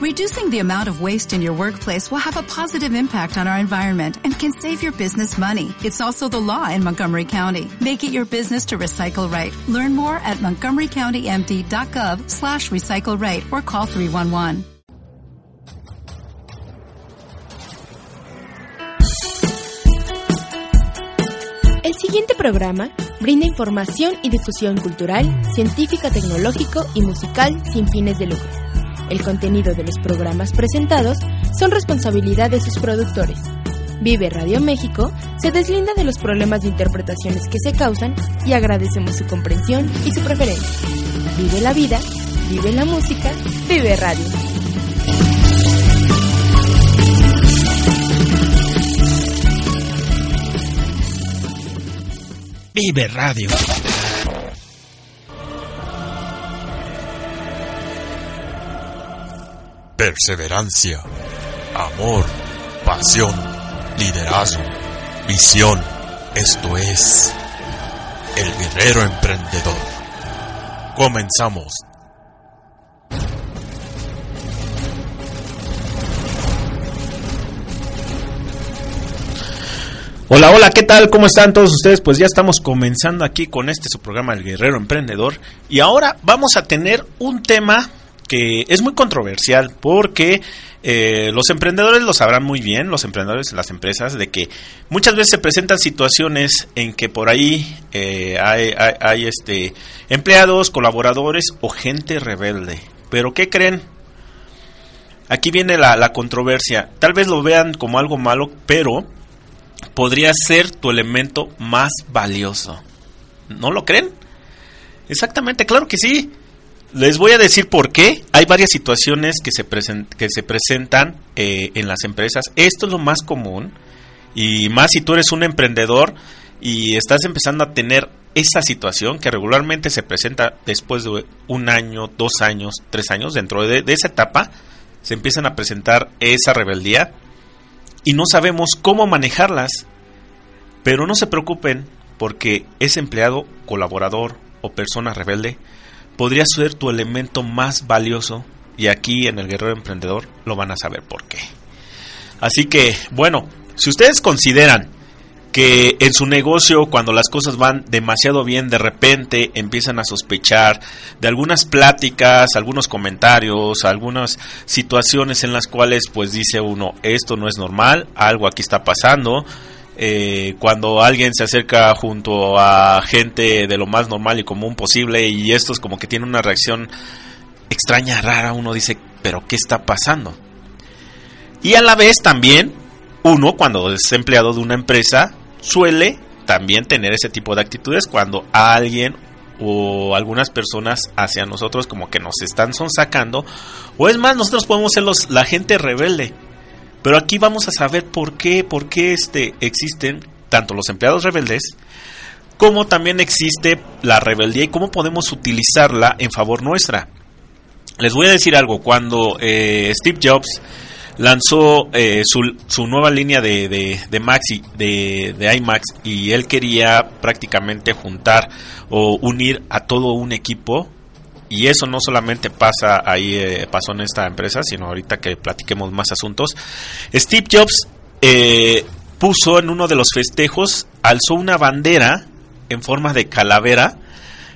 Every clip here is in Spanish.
Reducing the amount of waste in your workplace will have a positive impact on our environment and can save your business money. It's also the law in Montgomery County. Make it your business to recycle right. Learn more at montgomerycountymd.gov slash recycle right or call 311. El siguiente programa brinda información y difusión cultural, científica, tecnológico y musical sin fines de lucro. El contenido de los programas presentados son responsabilidad de sus productores. Vive Radio México se deslinda de los problemas de interpretaciones que se causan y agradecemos su comprensión y su preferencia. Vive la vida, vive la música, vive radio. Vive Radio. Perseverancia, amor, pasión, liderazgo, visión. Esto es El Guerrero Emprendedor. Comenzamos. Hola, hola, ¿qué tal? ¿Cómo están todos ustedes? Pues ya estamos comenzando aquí con este su programa El Guerrero Emprendedor y ahora vamos a tener un tema que es muy controversial porque eh, los emprendedores lo sabrán muy bien, los emprendedores en las empresas, de que muchas veces se presentan situaciones en que por ahí eh, hay, hay, hay este, empleados, colaboradores o gente rebelde. Pero ¿qué creen? Aquí viene la, la controversia. Tal vez lo vean como algo malo, pero podría ser tu elemento más valioso. ¿No lo creen? Exactamente, claro que sí. Les voy a decir por qué. Hay varias situaciones que se, que se presentan eh, en las empresas. Esto es lo más común. Y más si tú eres un emprendedor y estás empezando a tener esa situación que regularmente se presenta después de un año, dos años, tres años. Dentro de, de esa etapa se empiezan a presentar esa rebeldía y no sabemos cómo manejarlas. Pero no se preocupen porque ese empleado, colaborador o persona rebelde podría ser tu elemento más valioso y aquí en el Guerrero Emprendedor lo van a saber por qué. Así que, bueno, si ustedes consideran que en su negocio cuando las cosas van demasiado bien de repente empiezan a sospechar de algunas pláticas, algunos comentarios, algunas situaciones en las cuales pues dice uno esto no es normal, algo aquí está pasando. Eh, cuando alguien se acerca junto a gente de lo más normal y común posible y esto es como que tiene una reacción extraña, rara, uno dice, pero ¿qué está pasando? Y a la vez también uno cuando es empleado de una empresa suele también tener ese tipo de actitudes cuando alguien o algunas personas hacia nosotros como que nos están sonsacando o es más nosotros podemos ser los, la gente rebelde pero aquí vamos a saber por qué por qué este existen tanto los empleados rebeldes como también existe la rebeldía y cómo podemos utilizarla en favor nuestra les voy a decir algo cuando eh, Steve Jobs lanzó eh, su, su, nueva línea de, de, de Maxi, de, de, iMax, y él quería prácticamente juntar o unir a todo un equipo. Y eso no solamente pasa ahí, eh, pasó en esta empresa, sino ahorita que platiquemos más asuntos. Steve Jobs eh, puso en uno de los festejos, alzó una bandera en forma de calavera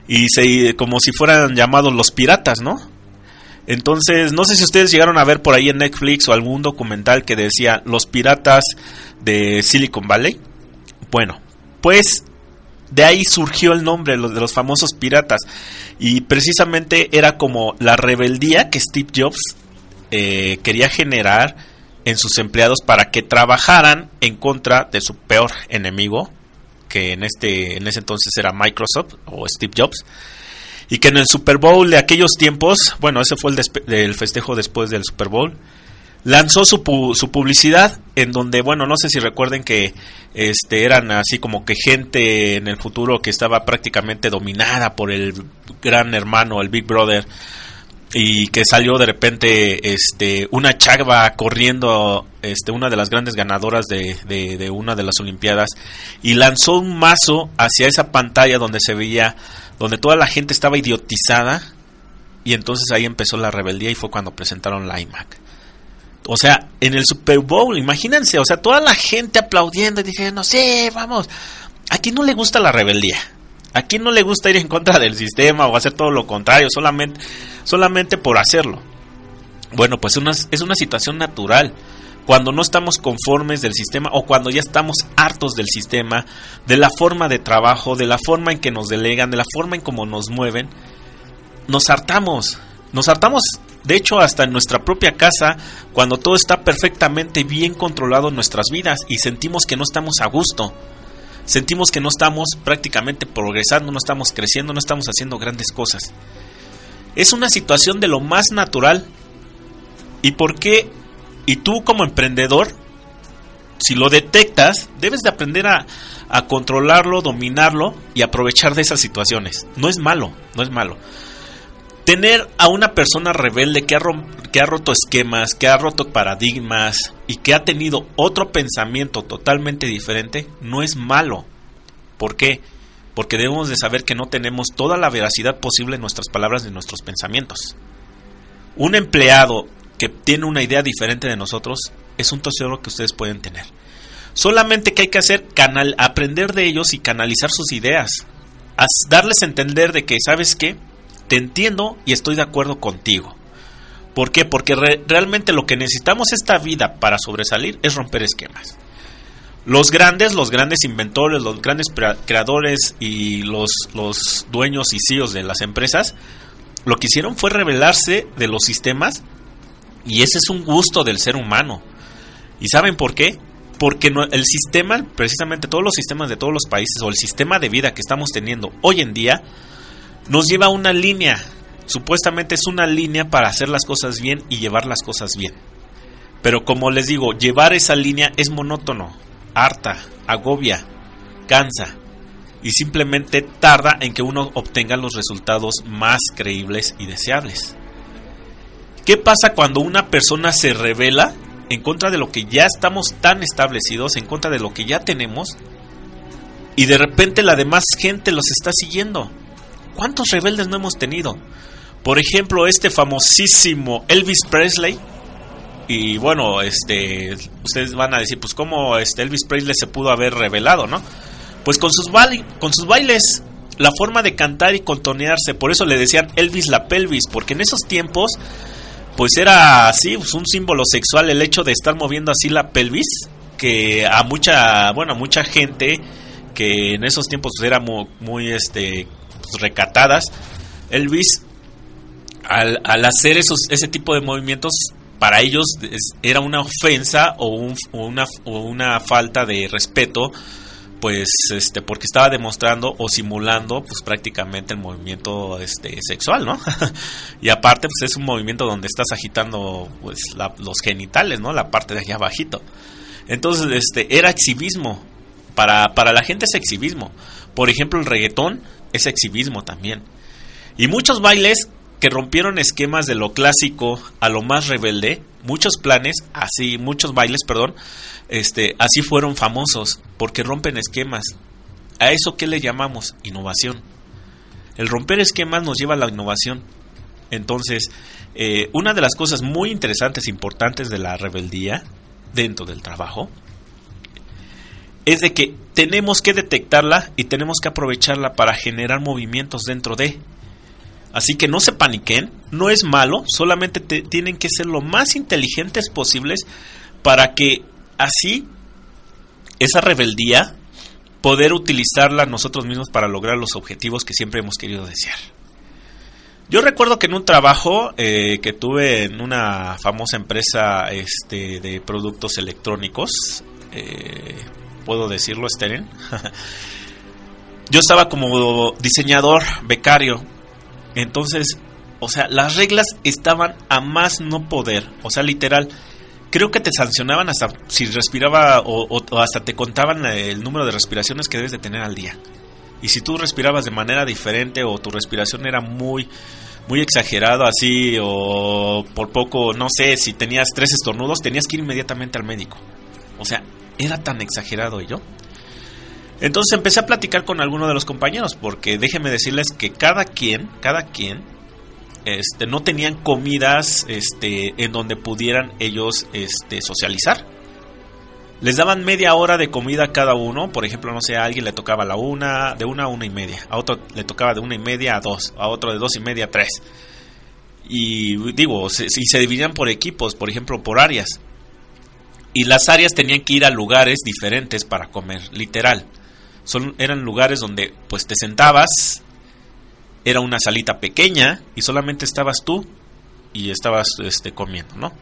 y se, como si fueran llamados los piratas, ¿no? Entonces, no sé si ustedes llegaron a ver por ahí en Netflix o algún documental que decía Los piratas de Silicon Valley. Bueno, pues de ahí surgió el nombre de los famosos piratas. Y precisamente era como la rebeldía que Steve Jobs eh, quería generar en sus empleados para que trabajaran en contra de su peor enemigo, que en este en ese entonces era Microsoft o Steve Jobs y que en el Super Bowl de aquellos tiempos, bueno, ese fue el, el festejo después del Super Bowl, lanzó su, pu su, publicidad en donde, bueno, no sé si recuerden que este eran así como que gente en el futuro que estaba prácticamente dominada por el gran hermano, el Big Brother, y que salió de repente este una chagua corriendo este una de las grandes ganadoras de, de, de una de las olimpiadas y lanzó un mazo hacia esa pantalla donde se veía donde toda la gente estaba idiotizada Y entonces ahí empezó la rebeldía y fue cuando presentaron la iMac. O sea, en el Super Bowl, imagínense, o sea, toda la gente aplaudiendo y diciendo, sí, vamos. ¿A quién no le gusta la rebeldía? ¿A quién no le gusta ir en contra del sistema o hacer todo lo contrario solamente, solamente por hacerlo? Bueno, pues es una situación natural. Cuando no estamos conformes del sistema o cuando ya estamos hartos del sistema, de la forma de trabajo, de la forma en que nos delegan, de la forma en cómo nos mueven, nos hartamos. Nos hartamos, de hecho, hasta en nuestra propia casa, cuando todo está perfectamente bien controlado en nuestras vidas y sentimos que no estamos a gusto. Sentimos que no estamos prácticamente progresando, no estamos creciendo, no estamos haciendo grandes cosas. Es una situación de lo más natural. ¿Y por qué? Y tú como emprendedor, si lo detectas, debes de aprender a, a controlarlo, dominarlo y aprovechar de esas situaciones. No es malo, no es malo. Tener a una persona rebelde que ha, roto esquemas, que ha roto paradigmas y que ha tenido otro pensamiento totalmente diferente, no es malo. ¿Por qué? Porque debemos de saber que no tenemos toda la veracidad posible en nuestras palabras y en nuestros pensamientos. Un empleado que tiene una idea diferente de nosotros es un tesoro que ustedes pueden tener. Solamente que hay que hacer canal, aprender de ellos y canalizar sus ideas. darles a entender de que, ¿sabes qué? Entiendo y estoy de acuerdo contigo. ¿Por qué? Porque realmente lo que necesitamos esta vida para sobresalir es romper esquemas. Los grandes, los grandes inventores, los grandes creadores y los, los dueños y CEOs de las empresas, lo que hicieron fue revelarse de los sistemas y ese es un gusto del ser humano. ¿Y saben por qué? Porque el sistema, precisamente todos los sistemas de todos los países o el sistema de vida que estamos teniendo hoy en día, nos lleva a una línea. Supuestamente es una línea para hacer las cosas bien y llevar las cosas bien. Pero como les digo, llevar esa línea es monótono, harta, agobia, cansa y simplemente tarda en que uno obtenga los resultados más creíbles y deseables. ¿Qué pasa cuando una persona se revela en contra de lo que ya estamos tan establecidos, en contra de lo que ya tenemos, y de repente la demás gente los está siguiendo? ¿Cuántos rebeldes no hemos tenido? Por ejemplo, este famosísimo Elvis Presley. Y bueno, este, ustedes van a decir, pues cómo este Elvis Presley se pudo haber revelado, ¿no? Pues con sus, bailes, la forma de cantar y contonearse, por eso le decían Elvis la pelvis, porque en esos tiempos, pues era así, pues un símbolo sexual el hecho de estar moviendo así la pelvis, que a mucha, bueno, a mucha gente que en esos tiempos era muy, muy este, recatadas, Elvis, al, al hacer esos, ese tipo de movimientos, para ellos era una ofensa o, un, una, o una falta de respeto pues este porque estaba demostrando o simulando pues prácticamente el movimiento este sexual no y aparte pues es un movimiento donde estás agitando pues los genitales no la parte de allá abajito. Entonces este era exhibismo para para la gente es exhibismo por ejemplo el reggaetón es exhibismo también. Y muchos bailes que rompieron esquemas de lo clásico a lo más rebelde, muchos planes, así, muchos bailes, perdón, este, así fueron famosos, porque rompen esquemas. ¿A eso qué le llamamos? Innovación. El romper esquemas nos lleva a la innovación. Entonces, eh, una de las cosas muy interesantes, importantes de la rebeldía dentro del trabajo, es de que tenemos que detectarla y tenemos que aprovecharla para generar movimientos dentro de. Así que no se paniquen, no es malo, solamente tienen que ser lo más inteligentes posibles para que así esa rebeldía poder utilizarla nosotros mismos para lograr los objetivos que siempre hemos querido desear. Yo recuerdo que en un trabajo eh, que tuve en una famosa empresa este, de productos electrónicos, eh, puedo decirlo, Steren. Yo estaba como diseñador becario. Entonces, o sea, las reglas estaban a más no poder. O sea, literal. Creo que te sancionaban hasta si respiraba o, hasta te contaban el número de respiraciones que debes de tener al día. Y si tú respirabas de manera diferente o tu respiración era muy muy exagerado así o por poco, no sé, si tenías tres estornudos, tenías que ir inmediatamente al médico. O sea, era tan exagerado yo. Entonces empecé a platicar con alguno de los compañeros, porque déjenme decirles que cada quien, cada quien este, no tenían comidas este, en donde pudieran ellos este, socializar. Les daban media hora de comida a cada uno. Por ejemplo, no sé, a alguien le tocaba la una, de una a una y media. A otro le tocaba de una y media a dos. A otro de dos y media a tres. Y digo, si se, se dividían por equipos, por ejemplo, por áreas. Y las áreas tenían que ir a lugares diferentes para comer, literal. Son, eran lugares donde pues te sentabas, era una salita pequeña y solamente estabas tú y estabas este, comiendo, ¿no?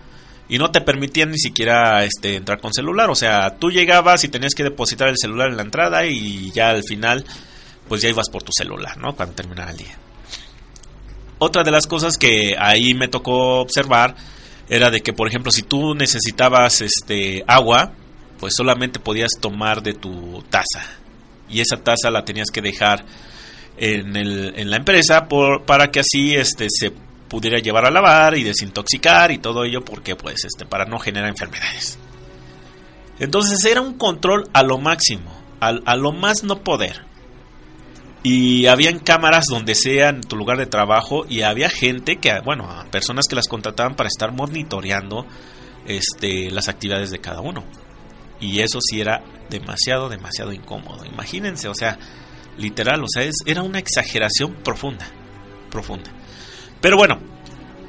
Y no te permitían ni siquiera este, entrar con celular, o sea, tú llegabas y tenías que depositar el celular en la entrada y ya al final pues ya ibas por tu celular, ¿no? Cuando terminara el día. Otra de las cosas que ahí me tocó observar era de que, por ejemplo, si tú necesitabas este agua, pues solamente podías tomar de tu taza. Y esa taza la tenías que dejar en, el, en la empresa por, para que así este, se pudiera llevar a lavar y desintoxicar y todo ello porque pues este para no generar enfermedades. Entonces era un control a lo máximo, a, a lo más no poder. Y habían cámaras donde sea en tu lugar de trabajo y había gente que, bueno, personas que las contrataban para estar monitoreando este, las actividades de cada uno. Y eso sí era demasiado, demasiado incómodo. Imagínense, o sea, literal, o sea, es, era una exageración profunda, profunda. Pero bueno,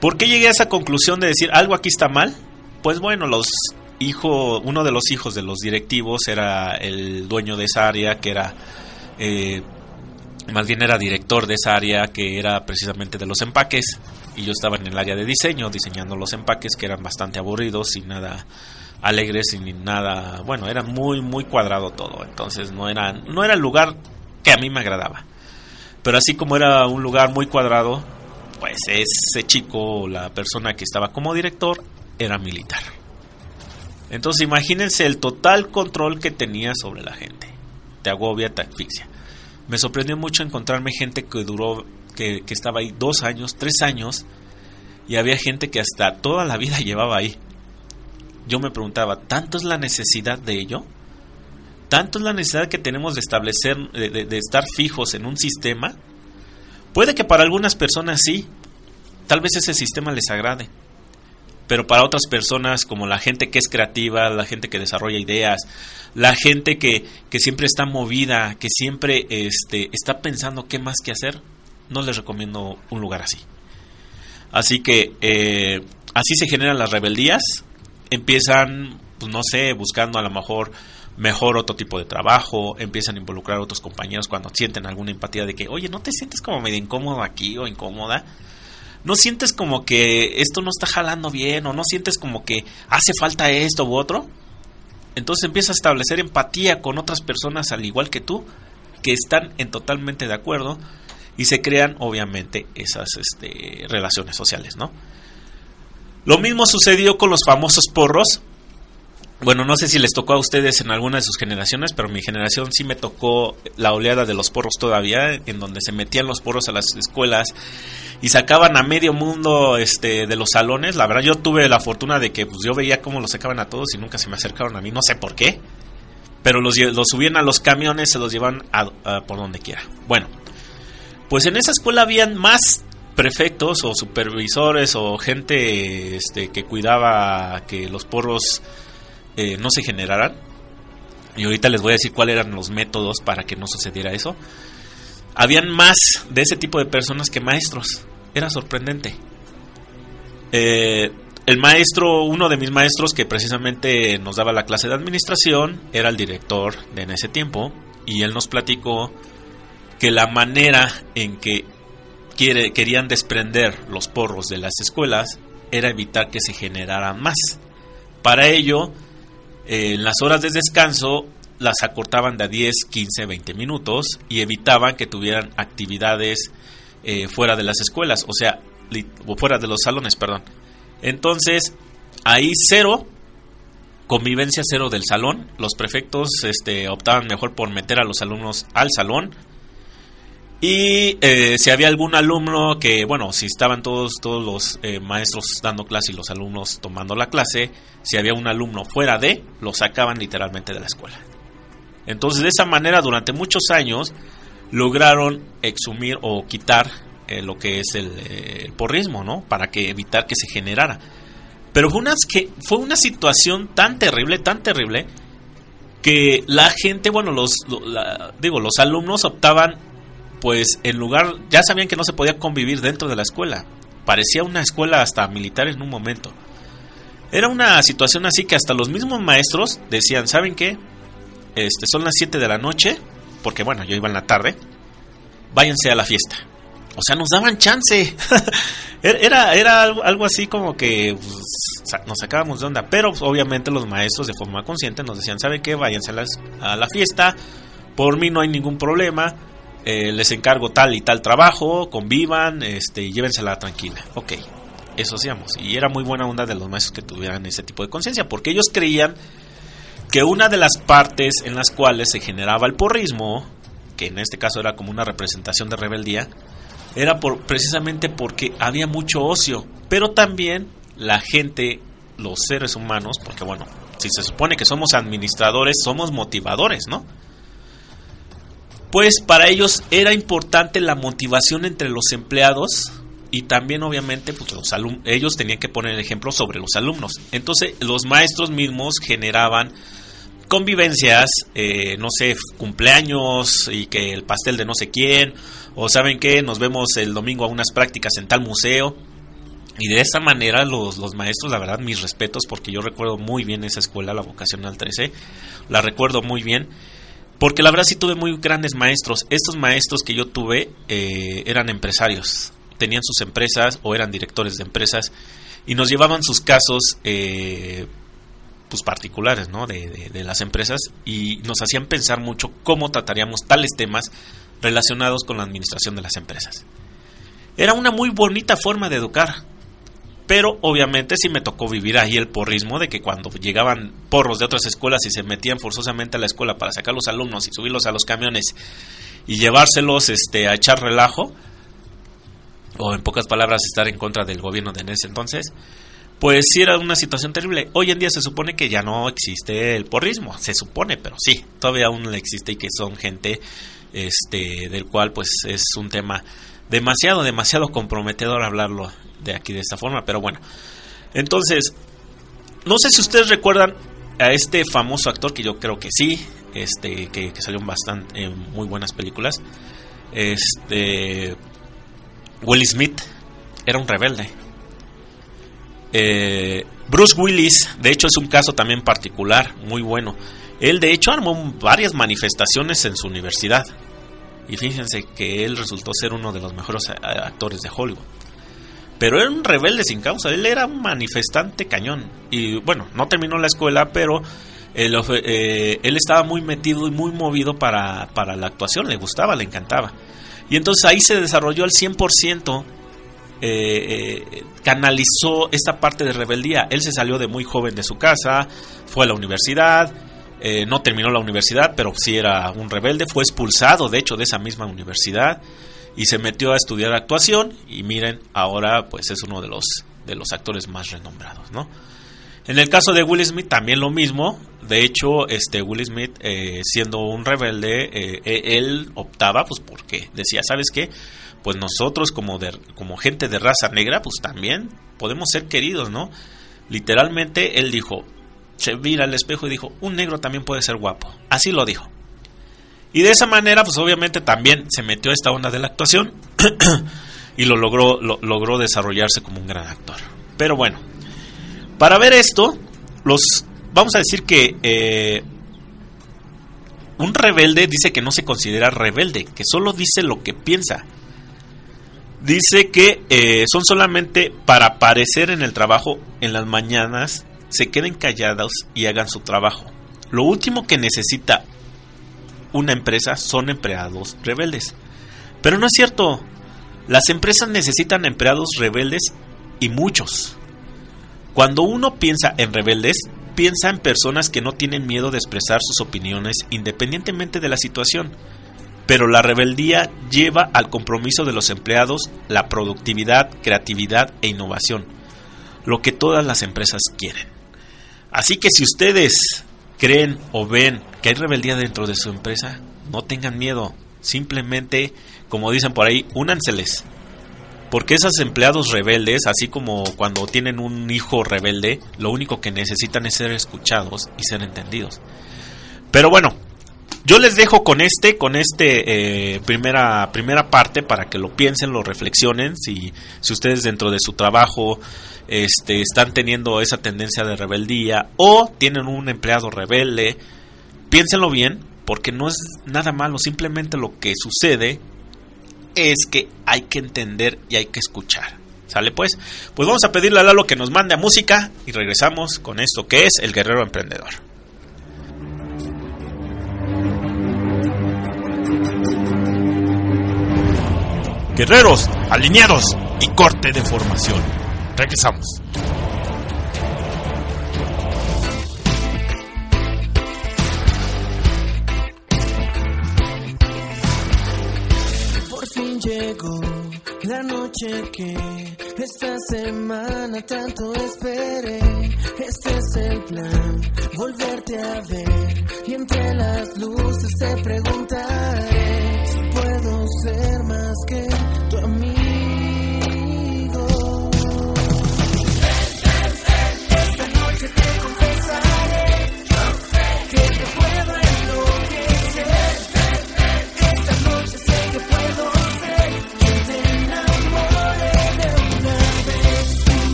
¿por qué llegué a esa conclusión de decir algo aquí está mal? Pues bueno, los hijo, uno de los hijos de los directivos era el dueño de esa área, que era, eh, más bien era director de esa área, que era precisamente de los empaques, y yo estaba en el área de diseño, diseñando los empaques, que eran bastante aburridos y nada alegres y nada, bueno, era muy muy cuadrado todo, entonces no era no era el lugar que a mí me agradaba. Pero así como era un lugar muy cuadrado, pues ese chico, la persona que estaba como director, era militar. Entonces imagínense el total control que tenía sobre la gente. Te agobia, te asfixia. Me sorprendió mucho encontrarme gente que duró, que, que estaba ahí dos años, tres años, y había gente que hasta toda la vida llevaba ahí. Yo me preguntaba, ¿tanto es la necesidad de ello? tanto es la necesidad que tenemos de establecer, de, de, de, estar fijos en un sistema, puede que para algunas personas sí, tal vez ese sistema les agrade, pero para otras personas como la gente que es creativa, la gente que desarrolla ideas, la gente que, que siempre está movida, que siempre este, está pensando qué más que hacer, no les recomiendo un lugar así. Así que eh, así se generan las rebeldías, empiezan, pues no sé, buscando a lo mejor mejor otro tipo de trabajo, empiezan a involucrar a otros compañeros cuando sienten alguna empatía de que, oye, ¿no te sientes como medio incómodo aquí o incómoda? ¿No sientes como que esto no está jalando bien o no sientes como que hace falta esto u otro? Entonces empieza a establecer empatía con otras personas al igual que tú, que están en totalmente de acuerdo y se crean obviamente esas este, relaciones sociales, ¿no? Lo mismo sucedió con los famosos porros, bueno, no sé si les tocó a ustedes en alguna de sus generaciones, pero mi generación sí me tocó la oleada de los porros todavía, en donde se metían los porros a las escuelas y sacaban a medio mundo este de los salones. La verdad yo tuve la fortuna de que pues, yo veía cómo los sacaban a todos y nunca se me acercaron a mí, no sé por qué. Pero los, subían a los camiones, se los llevan a, a, por donde quiera. Bueno, pues en esa escuela habían más prefectos o supervisores o gente este, que cuidaba que los porros eh, no se generaran. Y ahorita les voy a decir cuáles eran los métodos para que no sucediera eso. Habían más de ese tipo de personas que maestros. Era sorprendente. Eh, el maestro, uno de mis maestros que precisamente nos daba la clase de administración, era el director de en ese tiempo. Y él nos platicó que la manera en que quiere, querían desprender los porros de las escuelas era evitar que se generaran más. Para ello, eh, en las horas de descanso las acortaban de 10, 15, 20 minutos y evitaban que tuvieran actividades eh, fuera de las escuelas, o sea, o fuera de los salones, perdón. Entonces, ahí cero, convivencia cero del salón. Los prefectos este, optaban mejor por meter a los alumnos al salón. Y eh, si había algún alumno que, bueno, si estaban todos, todos los eh, maestros dando clase y los alumnos tomando la clase, si había un alumno fuera de, lo sacaban literalmente de la escuela. Entonces, de esa manera, durante muchos años, lograron exumir o quitar eh, lo que es el, eh, el, porrismo, ¿no? Para que evitar que se generara. Pero fue una, que, fue una situación tan terrible, tan terrible, que la gente, bueno, los, digo, los alumnos optaban, pues en lugar, ya sabían que no se podía convivir dentro de la escuela. Parecía una escuela hasta militar en un momento. Era una situación así que hasta los mismos maestros decían, ¿saben qué? Este, son las 7 de la noche, porque bueno, yo iba en la tarde, váyanse a la fiesta. O sea, nos daban chance. era era algo, así como que pues, nos sacábamos de onda. Pero obviamente los maestros de forma consciente nos decían, ¿saben qué? Váyanse a, la fiesta. Por mí no hay ningún problema. Eh, les encargo tal y tal trabajo. Convivan. Este, llévensela tranquila. Ok. Eso hacíamos. Y era muy buena onda de los maestros que tuvieran ese tipo de conciencia. Porque ellos creían que una de las partes en las cuales se generaba el porrismo, que en este caso era como una representación de rebeldía, era por, precisamente porque había mucho ocio, pero también la gente, los seres humanos, porque bueno, si se supone que somos administradores, somos motivadores, ¿no? Pues para ellos era importante la motivación entre los empleados y también obviamente pues los ellos tenían que poner el ejemplo sobre los alumnos. Entonces los maestros mismos generaban convivencias, eh, no sé, cumpleaños y que el pastel de no sé quién, o saben que nos vemos el domingo a unas prácticas en tal museo. Y de esta manera los, los maestros, la verdad, mis respetos, porque yo recuerdo muy bien esa escuela, la vocacional 13, la recuerdo muy bien, porque la verdad sí tuve muy grandes maestros. Estos maestros que yo tuve eh, eran empresarios, tenían sus empresas o eran directores de empresas y nos llevaban sus casos eh, pues particulares ¿no? De, de, las empresas y nos hacían pensar mucho cómo trataríamos tales temas relacionados con la administración de las empresas. Era una muy bonita forma de educar, pero obviamente sí me tocó vivir ahí el porrismo de que cuando llegaban porros de otras escuelas y se metían forzosamente a la escuela para sacar los alumnos y subirlos a los camiones y llevárselos este, a echar relajo, o en pocas palabras estar en contra del gobierno de ese entonces, pues sí era una situación terrible. Hoy en día se supone que ya no existe el porrismo, se supone, pero sí, todavía aún existe y que son gente este del cual pues es un tema demasiado demasiado comprometedor hablarlo de aquí de esta forma, pero bueno. Entonces, no sé si ustedes recuerdan a este famoso actor que yo creo que sí, este que, salió en bastante en muy buenas películas. Este Will Smith era un rebelde eh, Bruce Willis, de hecho, es un caso también particular, muy bueno. Él, de hecho, armó varias manifestaciones en su universidad. Y fíjense que él resultó ser uno de los mejores actores de Hollywood. Pero era un rebelde sin causa, él era un manifestante cañón. Y bueno, no terminó la escuela, pero él, eh, él estaba muy metido y muy movido para, para la actuación, le gustaba, le encantaba. Y entonces ahí se desarrolló al 100% eh, eh, canalizó esta parte de rebeldía. Él se salió de muy joven de su casa, fue a la universidad, eh, no terminó la universidad, pero sí era un rebelde, fue expulsado de hecho de esa misma universidad y se metió a estudiar actuación y miren, ahora pues es uno de los, de los actores más renombrados, ¿no? En el caso de Will Smith también lo mismo. De hecho, este Will Smith, eh, siendo un rebelde, él optaba, pues porque decía, ¿sabes qué? pues nosotros como, de, como gente de raza negra, pues también podemos ser queridos, ¿no? Literalmente él dijo, se mira al espejo y dijo, un negro también puede ser guapo. Así lo dijo. Y de esa manera, pues obviamente también se metió a esta onda de la actuación y lo logró, lo, logró desarrollarse como un gran actor. Pero bueno, para ver esto, los vamos a decir que eh, un rebelde dice que no se considera rebelde, que solo dice lo que piensa Dice que eh, son solamente para aparecer en el trabajo en las mañanas, se queden callados y hagan su trabajo. Lo último que necesita una empresa son empleados rebeldes. Pero no es cierto. Las empresas necesitan empleados rebeldes y muchos. Cuando uno piensa en rebeldes, piensa en personas que no tienen miedo de expresar sus opiniones independientemente de la situación pero la rebeldía lleva al compromiso de los empleados la productividad, creatividad e innovación, lo que todas las empresas quieren. Así que si ustedes creen o ven que hay rebeldía dentro de su empresa, no tengan miedo, simplemente, como dicen por ahí, únanseles, Porque esos empleados rebeldes, así como cuando tienen un hijo rebelde, lo único que necesitan es ser escuchados y ser entendidos. Pero bueno, yo les dejo con este, con este eh, primera, primera parte para que lo piensen, lo reflexionen. Si, si ustedes dentro de su trabajo este, están teniendo esa tendencia de rebeldía o tienen un empleado rebelde, piénsenlo bien, porque no es nada malo, simplemente lo que sucede es que hay que entender y hay que escuchar. ¿Sale pues? Pues vamos a pedirle a Lalo que nos mande a música y regresamos con esto que es el guerrero emprendedor. Guerreros, alineados y corte de formación. Regresamos. llegó la noche que esta semana tanto esperé. Este es el plan, volverte a ver y entre las luces te preguntaré si puedo ser más que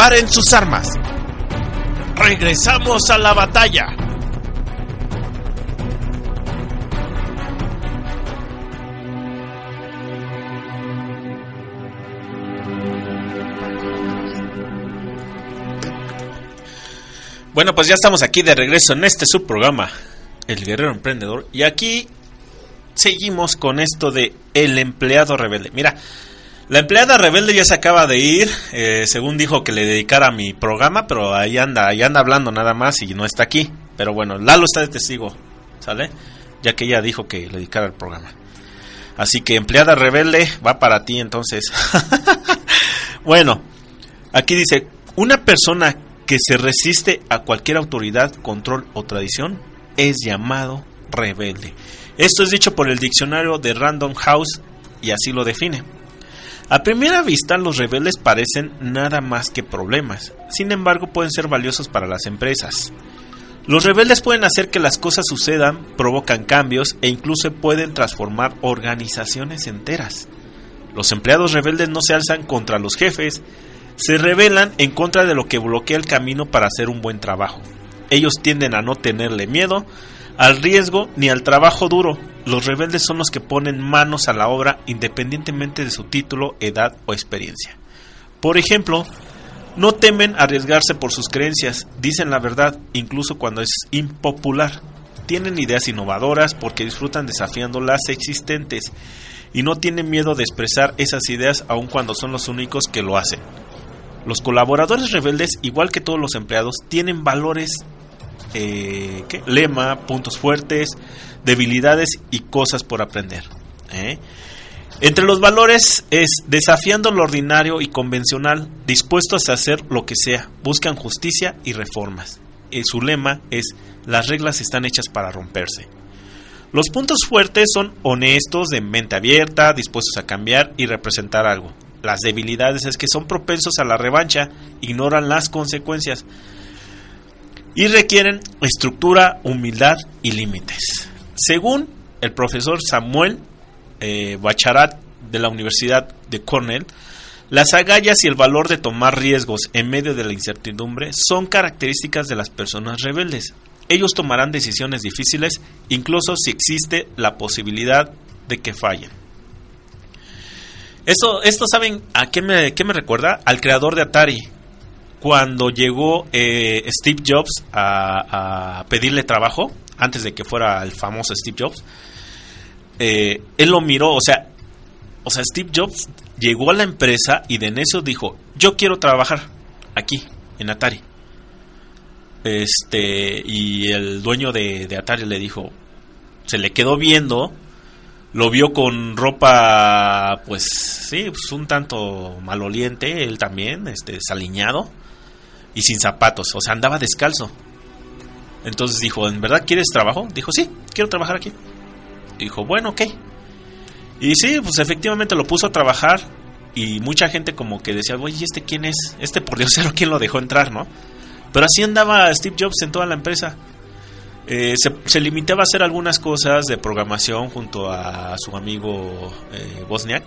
Preparen sus armas. Regresamos a la batalla. Bueno, pues ya estamos aquí de regreso en este subprograma, El Guerrero Emprendedor, y aquí seguimos con esto de el empleado rebelde. Mira, la empleada rebelde ya se acaba de ir, eh, según dijo que le dedicara mi programa, pero ahí anda, ahí anda hablando nada más y no está aquí. Pero bueno, Lalo está de testigo, ¿sale? Ya que ella dijo que le dedicara el programa. Así que empleada rebelde va para ti entonces. bueno, aquí dice, una persona que se resiste a cualquier autoridad, control o tradición es llamado rebelde. Esto es dicho por el diccionario de Random House y así lo define. A primera vista los rebeldes parecen nada más que problemas, sin embargo pueden ser valiosos para las empresas. Los rebeldes pueden hacer que las cosas sucedan, provocan cambios e incluso pueden transformar organizaciones enteras. Los empleados rebeldes no se alzan contra los jefes, se rebelan en contra de lo que bloquea el camino para hacer un buen trabajo. Ellos tienden a no tenerle miedo al riesgo ni al trabajo duro. Los rebeldes son los que ponen manos a la obra independientemente de su título, edad o experiencia. Por ejemplo, no temen arriesgarse por sus creencias, dicen la verdad incluso cuando es impopular. Tienen ideas innovadoras porque disfrutan desafiando las existentes y no tienen miedo de expresar esas ideas aun cuando son los únicos que lo hacen. Los colaboradores rebeldes, igual que todos los empleados, tienen valores, eh, ¿qué? lema, puntos fuertes, debilidades y cosas por aprender. ¿eh? Entre los valores es desafiando lo ordinario y convencional, dispuestos a hacer lo que sea, buscan justicia y reformas. Y su lema es las reglas están hechas para romperse. Los puntos fuertes son honestos, de mente abierta, dispuestos a cambiar y representar algo. Las debilidades es que son propensos a la revancha, ignoran las consecuencias y requieren estructura, humildad y límites. Según el profesor Samuel eh, Bacharat de la Universidad de Cornell, las agallas y el valor de tomar riesgos en medio de la incertidumbre son características de las personas rebeldes. Ellos tomarán decisiones difíciles incluso si existe la posibilidad de que fallen. Esto, esto ¿saben a qué me, qué me recuerda? Al creador de Atari. Cuando llegó eh, Steve Jobs a, pedirle trabajo, antes de que fuera el famoso Steve Jobs, eh, él lo miró, o sea, o sea, Steve Jobs llegó a la empresa y de necio dijo, yo quiero trabajar aquí, en Atari. Este, y el dueño de, de Atari le dijo, se le quedó viendo, lo vio con ropa, pues sí, pues un tanto maloliente, él también, este, desaliñado y sin zapatos, o sea, andaba descalzo. Entonces dijo, ¿en verdad quieres trabajo? Dijo, sí, quiero trabajar aquí. Dijo, bueno, ok. Y sí, pues efectivamente lo puso a trabajar y mucha gente como que decía, oye, ¿y este quién es? Este por Dios, ¿quién lo dejó entrar, no? Pero así andaba Steve Jobs en toda la empresa. Eh, se, se, limitaba a hacer algunas cosas de programación junto a su amigo eh, Bosniak.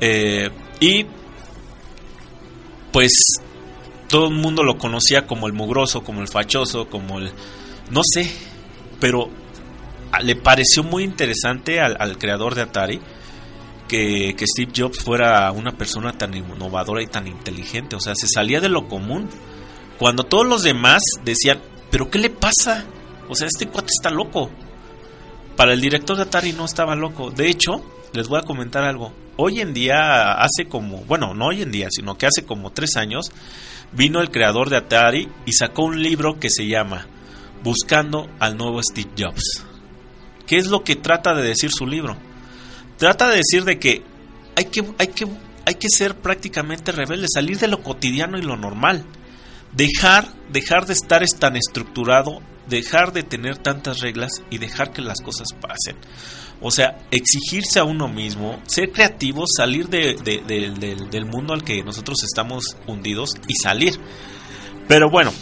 Eh, y pues todo el mundo lo conocía como el mugroso, como el fachoso, como el... no sé, pero le pareció muy interesante al, creador de Atari que, que, Steve Jobs fuera una persona tan innovadora y tan inteligente, o sea, se salía de lo común. Cuando todos los demás decían, pero ¿qué le pasa? O sea, este cuate está loco. Para el director de Atari no estaba loco. De hecho, les voy a comentar algo. Hoy en día, hace como, bueno, no hoy en día, sino que hace como tres años, vino el creador de Atari y sacó un libro que se llama Buscando al nuevo Steve Jobs. ¿Qué es lo que trata de decir su libro? Trata de decir de que hay que, hay que, hay que ser prácticamente rebelde, salir de lo cotidiano y lo normal. Dejar, dejar de estar tan estructurado, dejar de tener tantas reglas y dejar que las cosas pasen. O sea, exigirse a uno mismo, ser creativo, salir de, de, de, del mundo al que nosotros estamos hundidos y salir. Pero bueno,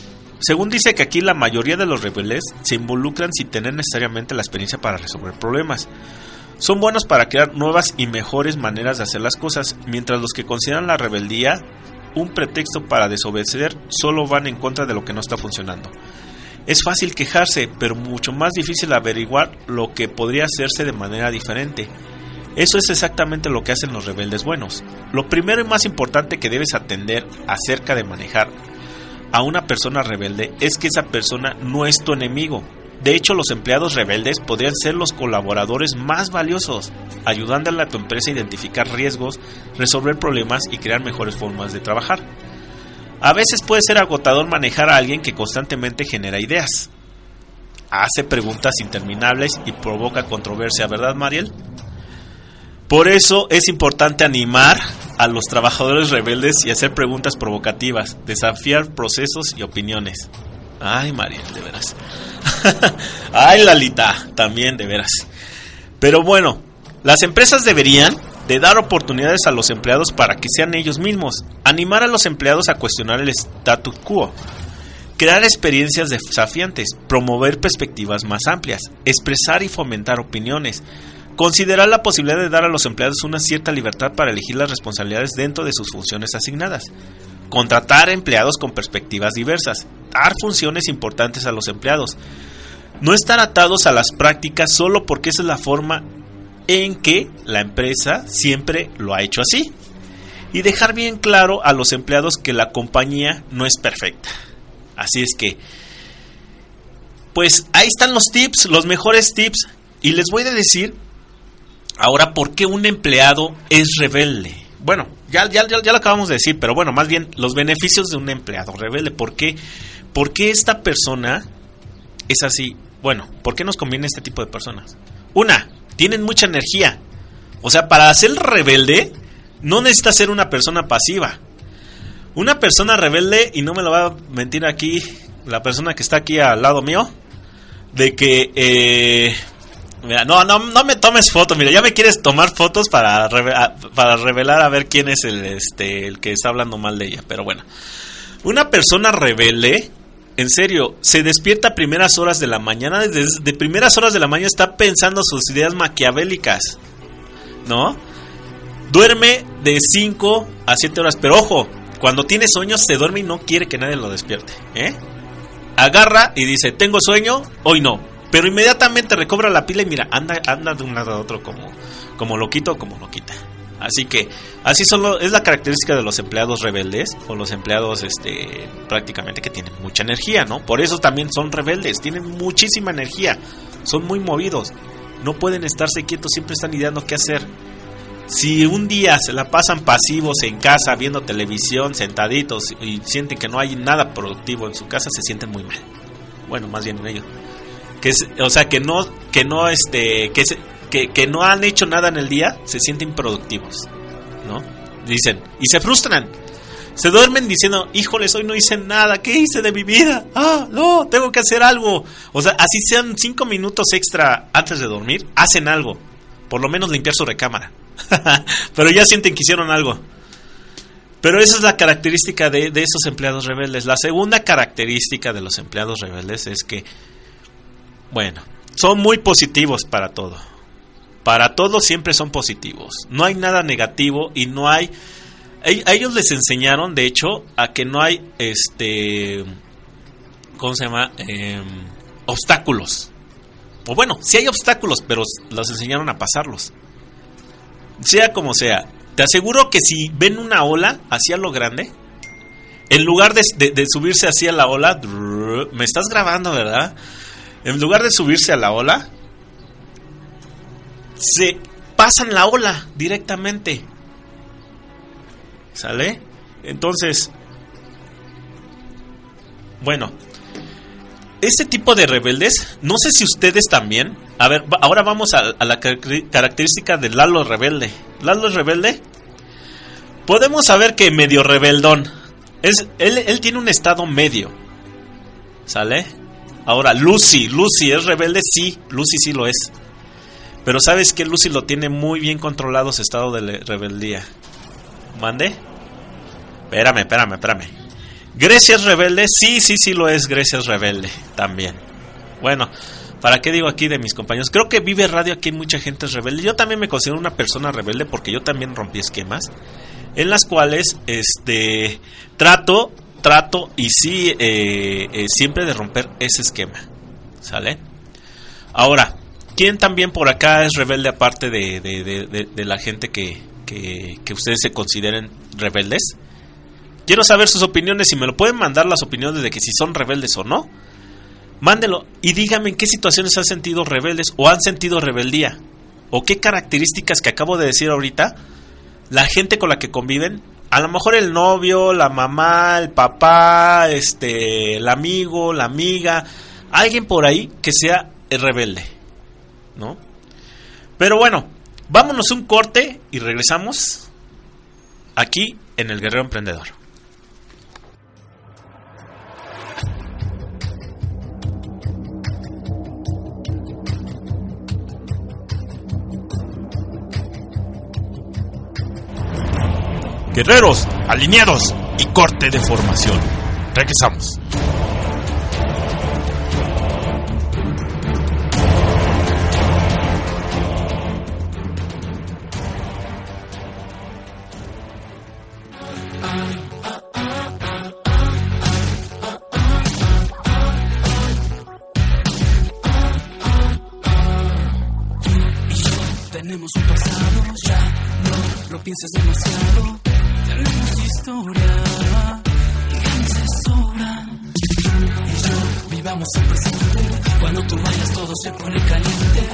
según dice que aquí la mayoría de los rebeldes se involucran sin tener necesariamente la experiencia para resolver problemas. Son buenos para crear nuevas y mejores maneras de hacer las cosas, mientras los que consideran la rebeldía un pretexto para desobedecer solo van en contra de lo que no está funcionando. Es fácil quejarse, pero mucho más difícil averiguar lo que podría hacerse de manera diferente. Eso es exactamente lo que hacen los rebeldes buenos. Lo primero y más importante que debes atender acerca de manejar a una persona rebelde es que esa persona no es tu enemigo. De hecho, los empleados rebeldes podrían ser los colaboradores más valiosos, ayudándole a tu empresa a identificar riesgos, resolver problemas y crear mejores formas de trabajar. A veces puede ser agotador manejar a alguien que constantemente genera ideas, hace preguntas interminables y provoca controversia, ¿verdad, Mariel? Por eso es importante animar a los trabajadores rebeldes y hacer preguntas provocativas, desafiar procesos y opiniones. Ay, Mariel, de veras. Ay, Lalita, también, de veras. Pero bueno, las empresas deberían de dar oportunidades a los empleados para que sean ellos mismos, animar a los empleados a cuestionar el status quo. crear experiencias desafiantes, promover perspectivas más amplias, expresar y fomentar opiniones, considerar la posibilidad de dar a los empleados una cierta libertad para elegir las responsabilidades dentro de sus funciones asignadas, contratar empleados con perspectivas diversas, dar funciones importantes a los empleados, no estar atados a las prácticas solo porque esa es la forma en que la empresa siempre lo ha hecho así. Y dejar bien claro a los empleados que la compañía no es perfecta. Así es que, pues ahí están los tips, los mejores tips. Y les voy a decir ahora por qué un empleado es rebelde. Bueno, ya, ya, ya, ya lo acabamos de decir, pero bueno, más bien los beneficios de un empleado rebelde. ¿Por qué, ¿Por qué esta persona es así? Bueno, ¿por qué nos conviene este tipo de personas? Una, tienen mucha energía. O sea, para ser rebelde, no necesita ser una persona pasiva. Una persona rebelde, y no me lo va a mentir aquí la persona que está aquí al lado mío, de que... Eh, mira, no, no, no me tomes fotos, mira, ya me quieres tomar fotos para, reve- a- para revelar a ver quién es el, este, el que está hablando mal de ella. Pero bueno, una persona rebelde, en serio, se despierta a primeras horas de la mañana, desde de primeras horas de la mañana está pensando sus ideas maquiavélicas, ¿no? Duerme de 5 a 7 horas, pero ojo, cuando tiene sueños se duerme y no quiere que nadie lo despierte, ¿eh? Agarra y dice, tengo sueño, hoy no. Pero inmediatamente recobra la pila y mira, anda, anda de un lado a otro como, como loquito o como loquita. Así que, así solo es la característica de los empleados rebeldes o los empleados este prácticamente que tienen mucha energía, ¿no? Por eso también son rebeldes, tienen muchísima energía, son muy movidos, no pueden estarse quietos, siempre están ideando qué hacer. Si un día se la pasan pasivos en casa viendo televisión, sentaditos y sienten que no hay nada productivo en su casa, se sienten muy mal. Bueno, más bien en ellos. Que es, o sea, que no que no este que, se- que no han hecho nada en el día, se sienten productivos, ¿no? Dicen y se frustran. Se duermen diciendo, híjoles, hoy no hice nada, ¿qué hice de mi vida? Ah, no, tengo que hacer algo. O sea, así sean cinco minutos extra antes de dormir, hacen algo. Por lo menos limpiar su recámara. Pero ya sienten que hicieron algo. Pero esa es la característica de esos empleados rebeldes. La segunda característica de los empleados rebeldes es que, bueno, son muy positivos para todo. Para todo siempre son positivos. No hay nada negativo y no hay... A ellos les enseñaron, de hecho, a que no hay, este... ¿Cómo se llama? Em, obstáculos. O bueno, sí hay obstáculos, pero los enseñaron a pasarlos. Sea como sea, te aseguro que si ven una ola hacia lo grande, en lugar de, de- de subirse hacia la ola, me estás grabando, ¿verdad? En lugar de subirse a la ola, se pasan la ola directamente. ¿Sale? Entonces, bueno, este tipo de rebeldes, no sé si ustedes también. A ver, ahora vamos a, a la car- característica de Lalo rebelde. Lalo rebelde. Podemos saber que medio rebeldón. Es, él, él tiene un estado medio. ¿Sale? Ahora, Lucy. Lucy es rebelde, sí. Lucy sí lo es. Pero sabes que Lucy lo tiene muy bien controlado su estado de rebeldía. ¿Mande? Espérame, espérame, espérame. Grecia es rebelde, sí, sí, sí lo es. Grecia es rebelde también. Bueno, ¿para qué digo aquí de mis compañeros? Creo que vive radio aquí mucha gente es rebelde. Yo también me considero una persona rebelde porque yo también rompí esquemas en las cuales este trato, trato y sí eh, eh, siempre de romper ese esquema. ¿Sale? Ahora, ¿quién también por acá es rebelde aparte de, de- de- la gente que, que, que ustedes se consideren rebeldes? Quiero saber sus opiniones y me lo pueden mandar las opiniones de que si son rebeldes o no. Mándelo y díganme en qué situaciones han sentido rebeldes o han sentido rebeldía. O qué características que acabo de decir ahorita, la gente con la que conviven, a lo mejor el novio, la mamá, el papá, este, el amigo, la amiga, alguien por ahí que sea rebelde, ¿no? Pero bueno, vámonos un corte y regresamos aquí en el Guerrero Emprendedor. Guerreros, alineados y corte de formación. Regresamos. Tenemos un pasado, ya no lo pienses demasiado. Tenemos historia y de sobra. Y yo vivamos el presente. Cuando tú vayas todo se pone caliente.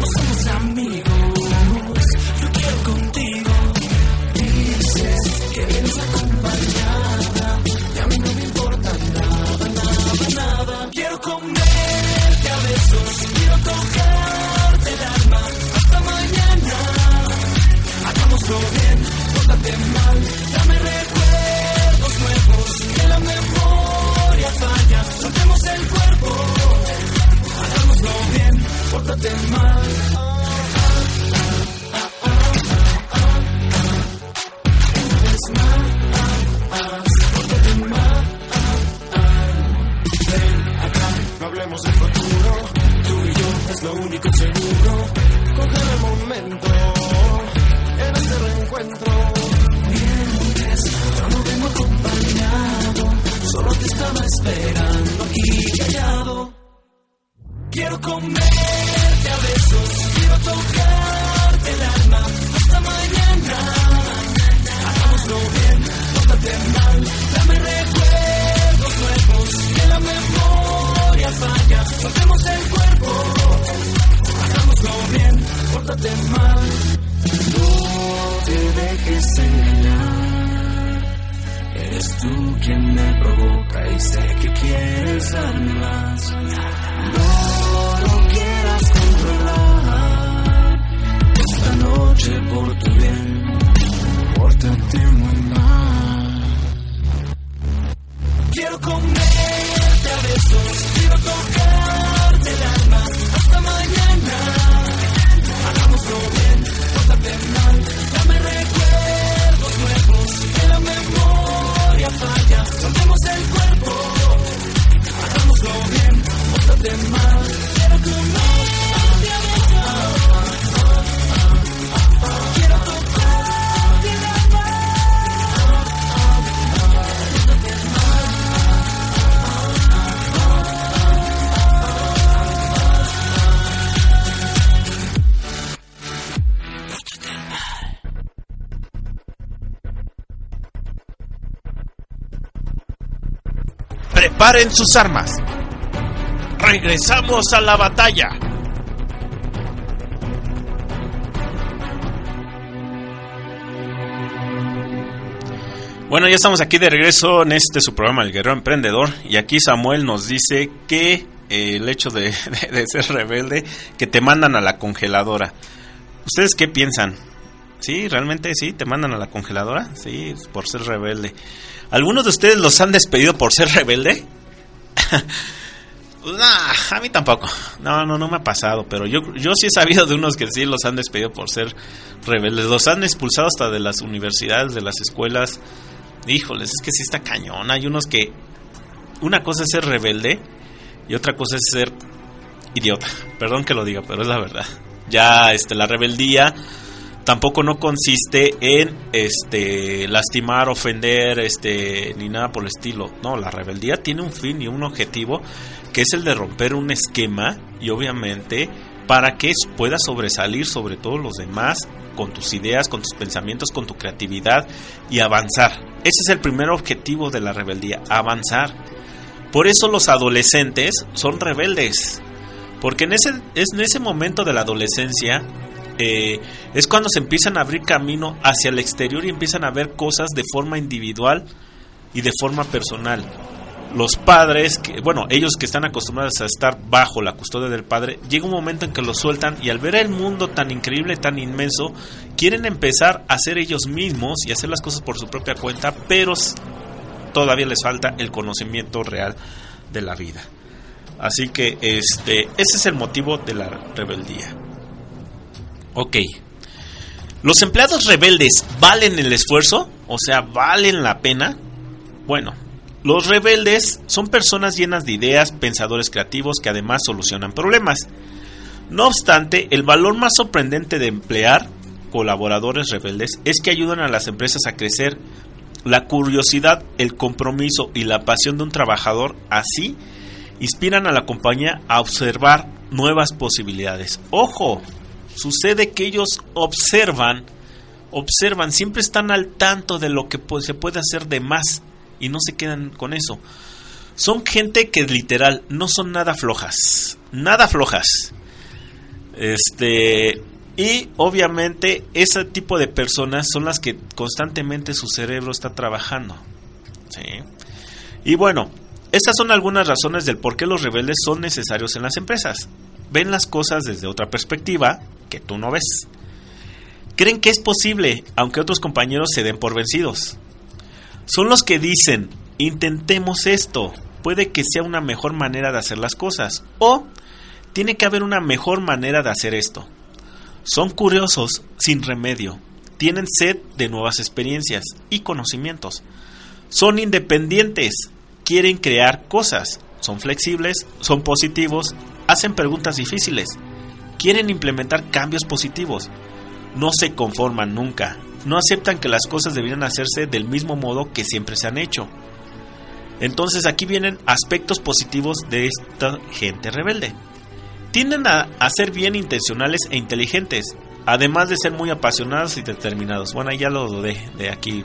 No somos amigos, yo quiero contigo. Dices que vienes acompañada bien, pórtate por tu Preparen sus armas. Regresamos a la batalla. Bueno, ya estamos aquí de regreso en este su programa El Guerrero Emprendedor y aquí Samuel nos dice que eh, el hecho de, de- ser rebelde, que te mandan a la congeladora. ¿Ustedes qué piensan? Sí, realmente sí, te mandan a la congeladora, sí, por ser rebelde. ¿Algunos de ustedes los han despedido por ser rebelde? Nah, a mí tampoco. No, no, no me ha pasado, pero yo, yo sí he sabido de unos que sí los han despedido por ser rebeldes. Los han expulsado hasta de las universidades, de las escuelas. Híjoles, es que sí está cañón. Hay unos que... Una cosa es ser rebelde y otra cosa es ser idiota. Perdón que lo diga, pero es la verdad. Ya este, la rebeldía tampoco no consiste en este lastimar, ofender, este ni nada por el estilo. No, la rebeldía tiene un fin y un objetivo que es el de romper un esquema y obviamente para que puedas sobresalir sobre todos los demás con tus ideas, con tus pensamientos, con tu creatividad y avanzar. Ese es el primer objetivo de la rebeldía, avanzar. Por eso los adolescentes son rebeldes. Porque en ese, es en ese momento de la adolescencia eh, es cuando se empiezan a abrir camino hacia el exterior y empiezan a ver cosas de forma individual y de forma personal. Los padres, bueno, ellos que están acostumbrados a estar bajo la custodia del padre, llega un momento en que los sueltan y al ver el mundo tan increíble, tan inmenso, quieren empezar a ser ellos mismos y hacer las cosas por su propia cuenta, pero todavía les falta el conocimiento real de la vida. Así que este, ese es el motivo de la rebeldía. Ok. ¿Los empleados rebeldes valen el esfuerzo? O sea, ¿valen la pena? Bueno, los rebeldes son personas llenas de ideas, pensadores creativos que además solucionan problemas. No obstante, el valor más sorprendente de emplear colaboradores rebeldes es que ayudan a las empresas a crecer. La curiosidad, el compromiso y la pasión de un trabajador así inspiran a la compañía a observar nuevas posibilidades. Ojo, Sucede que ellos observan, observan, siempre están al tanto de lo que se puede hacer de más y no se quedan con eso. Son gente que literal no son nada flojas, nada flojas. Este, y obviamente ese tipo de personas son las que constantemente su cerebro está trabajando. ¿sí? Y bueno, estas son algunas razones del por qué los rebeldes son necesarios en las empresas. Ven las cosas desde otra perspectiva que tú no ves. Creen que es posible, aunque otros compañeros se den por vencidos. Son los que dicen, intentemos esto, puede que sea una mejor manera de hacer las cosas. O tiene que haber una mejor manera de hacer esto. Son curiosos sin remedio, tienen sed de nuevas experiencias y conocimientos. Son independientes, quieren crear cosas, son flexibles, son positivos, hacen preguntas difíciles, quieren implementar cambios positivos, no se conforman nunca, no aceptan que las cosas debieran hacerse del mismo modo que siempre se han hecho. Entonces aquí vienen aspectos positivos de esta gente rebelde. Tienden a, ser bien intencionales e inteligentes, además de ser muy apasionados y determinados. Bueno, ya lo dudé de aquí.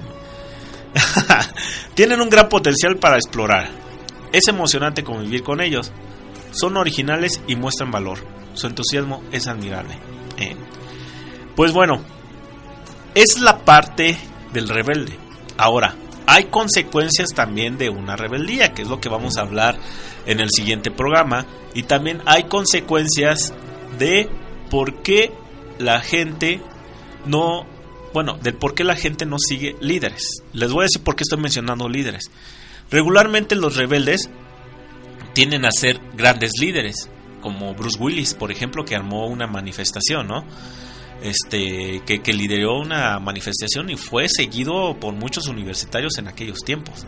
Tienen un gran potencial para explorar. Es emocionante convivir con ellos. Son originales y muestran valor. Su entusiasmo es admirable. Eh, Pues bueno, es la parte del rebelde. Ahora, hay consecuencias también de una rebeldía, que es lo que vamos a hablar en el siguiente programa. Y también hay consecuencias de por qué la gente no, bueno, del por qué la gente no sigue líderes. Les voy a decir por qué estoy mencionando líderes. Regularmente los rebeldes tienden a ser grandes líderes, como Bruce Willis, por ejemplo, que armó una manifestación, ¿no? Este, que, lideró una manifestación y fue seguido por muchos universitarios en aquellos tiempos.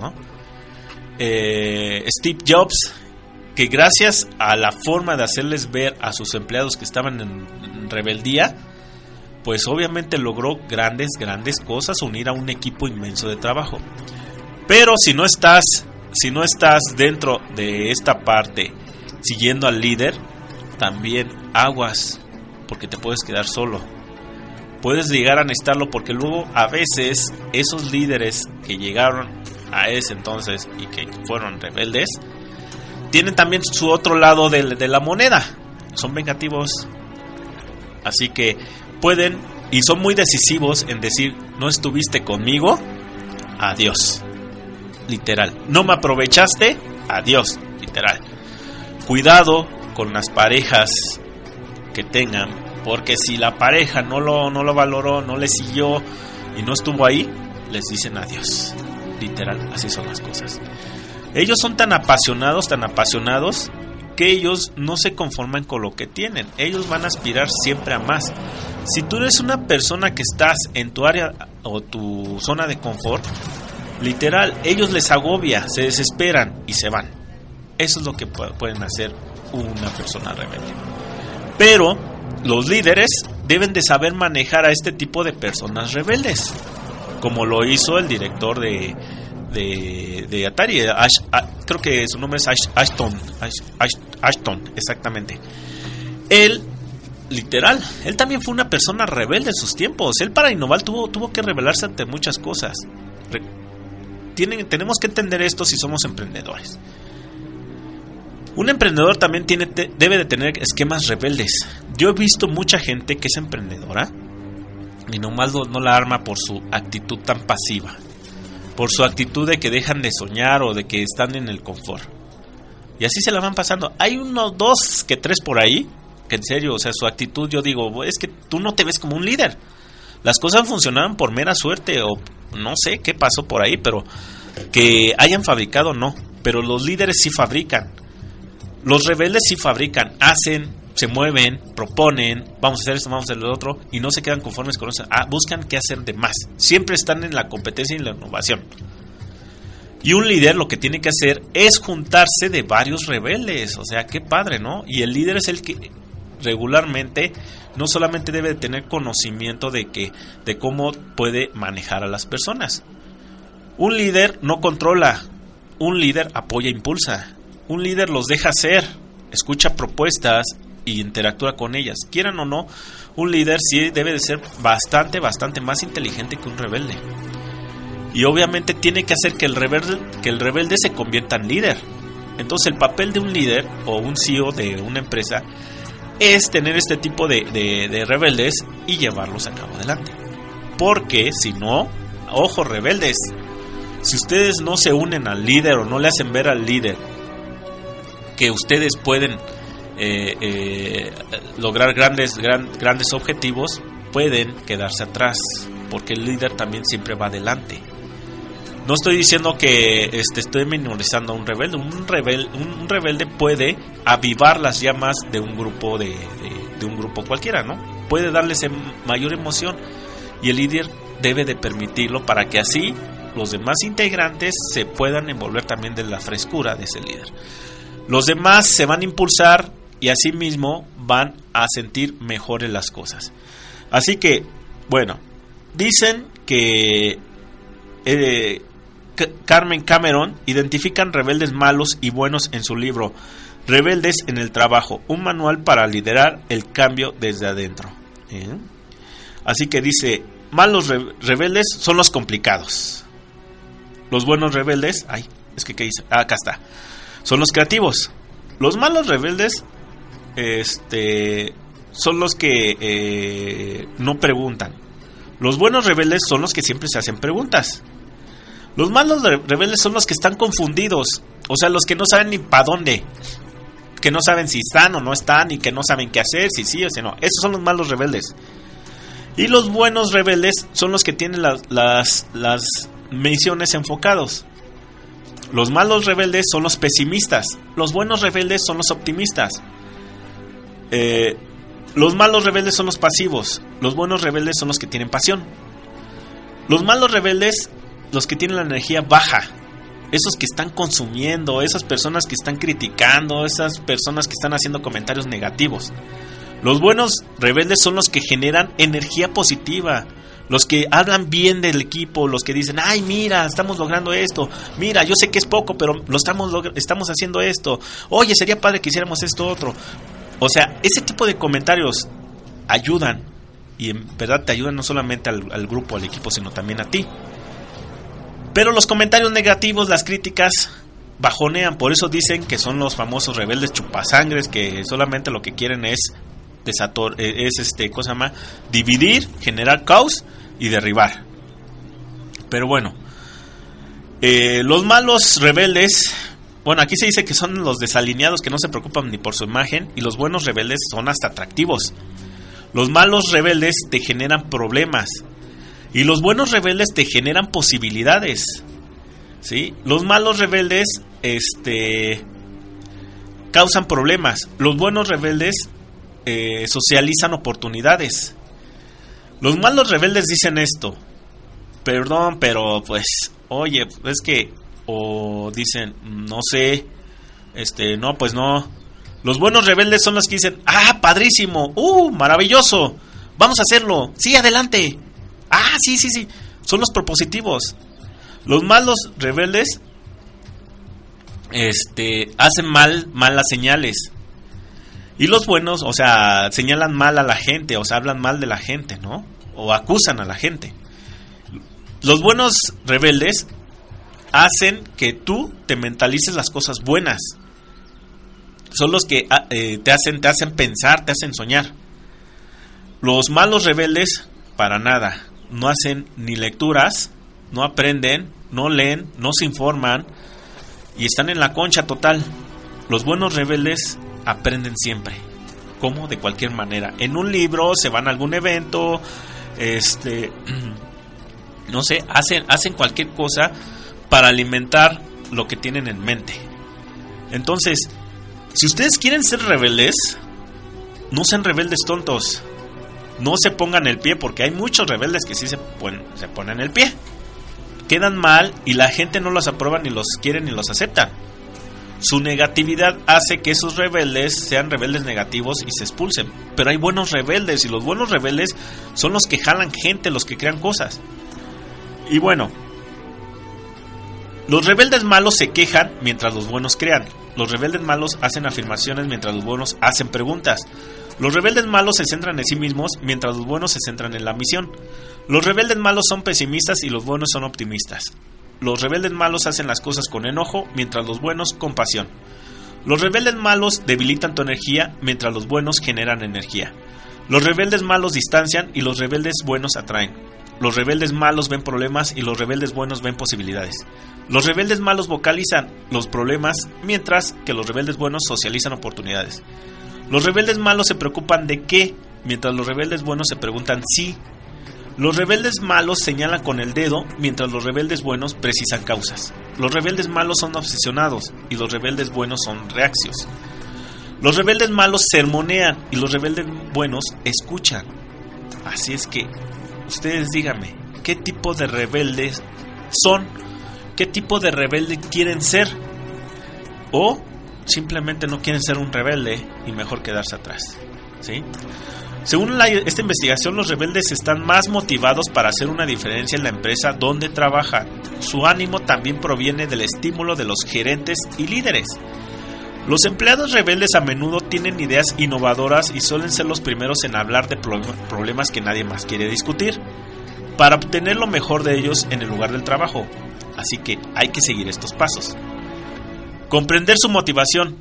Eh, Steve Jobs, que gracias a la forma de hacerles ver a sus empleados que estaban en, en rebeldía, pues obviamente logró grandes, grandes cosas, unir a un equipo inmenso de trabajo. Pero si no estás, si no estás dentro de esta parte, siguiendo al líder, también aguas, porque te puedes quedar solo. Puedes llegar a necesitarlo porque luego a veces esos líderes que llegaron a ese entonces y que fueron rebeldes, tienen también su otro lado de, de la moneda. Son vengativos. Así que pueden y son muy decisivos en decir, no estuviste conmigo, adiós. Literal. No me aprovechaste, adiós. Literal. Cuidado con las parejas que tengan, porque si la pareja no lo, no lo valoró, no le siguió y no estuvo ahí, les dicen adiós. Literal, así son las cosas. Ellos son tan apasionados, tan apasionados, que ellos no se conforman con lo que tienen. Ellos van a aspirar siempre a más. Si tú eres una persona que estás en tu área o tu zona de confort, literal, ellos les agobia, se desesperan y se van. Eso es lo que pu- pueden hacer una persona rebelde. Pero los líderes deben de saber manejar a este tipo de personas rebeldes, como lo hizo el director de, de, Atari, Ash- creo que su nombre es Ash- Ashton, Ash- Ash- Ashton, exactamente. Él, literal, él también fue una persona rebelde en sus tiempos. Él para innovar tuvo, tuvo que rebelarse ante muchas cosas. Tienen, tenemos que entender esto si somos emprendedores. Un emprendedor también tiene, debe de tener esquemas rebeldes. Yo he visto mucha gente que es emprendedora y nomás no la arma por su actitud tan pasiva, por su actitud de que dejan de soñar o de que están en el confort. Y así se la van pasando. Hay uno, dos, que tres por ahí, que en serio, o sea, su actitud, yo digo, es que tú no te ves como un líder. Las cosas funcionaron por mera suerte o no sé qué pasó por ahí, pero que hayan fabricado no. Pero los líderes sí fabrican. Los rebeldes sí fabrican, hacen, se mueven, proponen, vamos a hacer esto, vamos a hacer lo otro, y no se quedan conformes con eso. Ah, buscan qué hacer de más. Siempre están en la competencia y la innovación. Y un líder lo que tiene que hacer es juntarse de varios rebeldes. O sea, qué padre, ¿no? Y el líder es el que regularmente no solamente debe de tener conocimiento de que de cómo puede manejar a las personas. Un líder no controla, un líder apoya e impulsa. Un líder los deja hacer, escucha propuestas y interactúa con ellas. Quieran o no, un líder sí debe de ser bastante, bastante más inteligente que un rebelde. Y obviamente tiene que hacer que el rebelde, que el rebelde se convierta en líder. Entonces el papel de un líder o un CEO de una empresa es tener este tipo de, de- de rebeldes y llevarlos a cabo adelante. Porque si no, ojo rebeldes, si ustedes no se unen al líder o no le hacen ver al líder que ustedes pueden eh, eh, lograr grandes, gran- grandes objetivos, pueden quedarse atrás, porque el líder también siempre va adelante. No estoy diciendo que este, estoy minorizando a un rebelde. Un, un, rebelde puede avivar las llamas de un grupo de un grupo cualquiera, ¿no? Puede darles em- mayor emoción y el líder debe de permitirlo para que así los demás integrantes se puedan envolver también de la frescura de ese líder. Los demás se van a impulsar y asimismo van a sentir mejores las cosas. Así que, bueno, dicen que eh, Carmen Cameron identifican rebeldes malos y buenos en su libro Rebeldes en el Trabajo, un manual para liderar el cambio desde adentro. ¿Eh? Así que dice, malos re- rebeldes son los complicados. Los buenos rebeldes, ay, es que ¿qué dice? Ah, acá está. Son los creativos. Los malos rebeldes, este, son los que eh, no preguntan. Los buenos rebeldes son los que siempre se hacen preguntas. Los malos re- rebeldes son los que están confundidos, o sea, los que no saben ni para dónde, que no saben si están o no están y que no saben qué hacer, si sí o si no. Esos son los malos rebeldes. Y los buenos rebeldes son los que tienen las, las, las misiones enfocados. Los malos rebeldes son los pesimistas. Los buenos rebeldes son los optimistas. Eh, los malos rebeldes son los pasivos. Los buenos rebeldes son los que tienen pasión. Los malos rebeldes, los que tienen la energía baja. Esos que están consumiendo, esas personas que están criticando, esas personas que están haciendo comentarios negativos. Los buenos rebeldes son los que generan energía positiva, los que hablan bien del equipo, los que dicen, ay, mira, estamos logrando esto, mira, yo sé que es poco, pero lo estamos, estamos haciendo esto, oye, sería padre que hiciéramos esto otro. O sea, ese tipo de comentarios ayudan y en verdad te ayudan no solamente al grupo, al equipo, sino también a ti. Pero los comentarios negativos, las críticas, bajonean. Por eso dicen que son los famosos rebeldes chupasangres que solamente lo que quieren es desator, eh, es este, cosa llama? Dividir, generar caos y derribar. Pero bueno, eh, los malos rebeldes, bueno, aquí se dice que son los desalineados que no se preocupan ni por su imagen y los buenos rebeldes son hasta atractivos. Los malos rebeldes te generan problemas y los buenos rebeldes te generan posibilidades. ¿Sí? Los malos rebeldes este causan problemas. Los buenos rebeldes eh, socializan oportunidades. Los malos rebeldes dicen esto. Perdón, pero pues, oye, es que o dicen, no sé, este, no, pues no. Los buenos rebeldes son los que dicen, ah, padrísimo, uh, maravilloso, vamos a hacerlo, sí, adelante. Ah, sí, sí, sí, son los propositivos. Los malos rebeldes, este, hacen mal, malas señales. Y los buenos, o sea, señalan mal a la gente, o sea, hablan mal de la gente, ¿no? O acusan a la gente. Los buenos rebeldes hacen que tú te mentalices las cosas buenas. Son los que ah, eh, te hacen te hacen pensar, te hacen soñar. Los malos rebeldes para nada, no hacen ni lecturas, no aprenden, no leen, no se informan y están en la concha total. Los buenos rebeldes aprenden siempre. ¿Cómo? De cualquier manera. En un libro, se van a algún evento, este no sé, hacen, hacen cualquier cosa para alimentar lo que tienen en mente. Entonces, si ustedes quieren ser rebeldes, no sean rebeldes tontos. No se pongan el pie, porque hay muchos rebeldes que sí se, ponen, se ponen el pie. Quedan mal y la gente no los aprueba, ni los quiere, ni los acepta. Su negatividad hace que esos rebeldes sean rebeldes negativos y se expulsen. Pero hay buenos rebeldes y los buenos rebeldes son los que jalan gente, los que crean cosas. Y bueno, Los rebeldes malos se quejan mientras los buenos crean. Los rebeldes malos hacen afirmaciones mientras los buenos hacen preguntas. Los rebeldes malos se centran en sí mismos mientras los buenos se centran en la misión. Los rebeldes malos son pesimistas y los buenos son optimistas. Los rebeldes malos hacen las cosas con enojo mientras los buenos con pasión. Los rebeldes malos debilitan tu energía mientras los buenos generan energía. Los rebeldes malos distancian y los rebeldes buenos atraen. Los rebeldes malos ven problemas y los rebeldes buenos ven posibilidades. Los rebeldes malos vocalizan los problemas mientras que los rebeldes buenos socializan oportunidades. Los rebeldes malos se preocupan de qué, mientras los rebeldes buenos se preguntan si. Los rebeldes malos señalan con el dedo, mientras los rebeldes buenos precisan causas. Los rebeldes malos son obsesionados y los rebeldes buenos son reaccios. Los rebeldes malos sermonean y los rebeldes buenos escuchan. Así es que, ustedes díganme, ¿qué tipo de rebeldes son? ¿Qué tipo de rebelde quieren ser? ¿O simplemente no quieren ser un rebelde y mejor quedarse atrás? ¿Sí? Según esta investigación, los rebeldes están más motivados para hacer una diferencia en la empresa donde trabajan. Su ánimo también proviene del estímulo de los gerentes y líderes. Los empleados rebeldes a menudo tienen ideas innovadoras y suelen ser los primeros en hablar de pro- problemas que nadie más quiere discutir, para obtener lo mejor de ellos en el lugar del trabajo. Así que hay que seguir estos pasos. Comprender su motivación,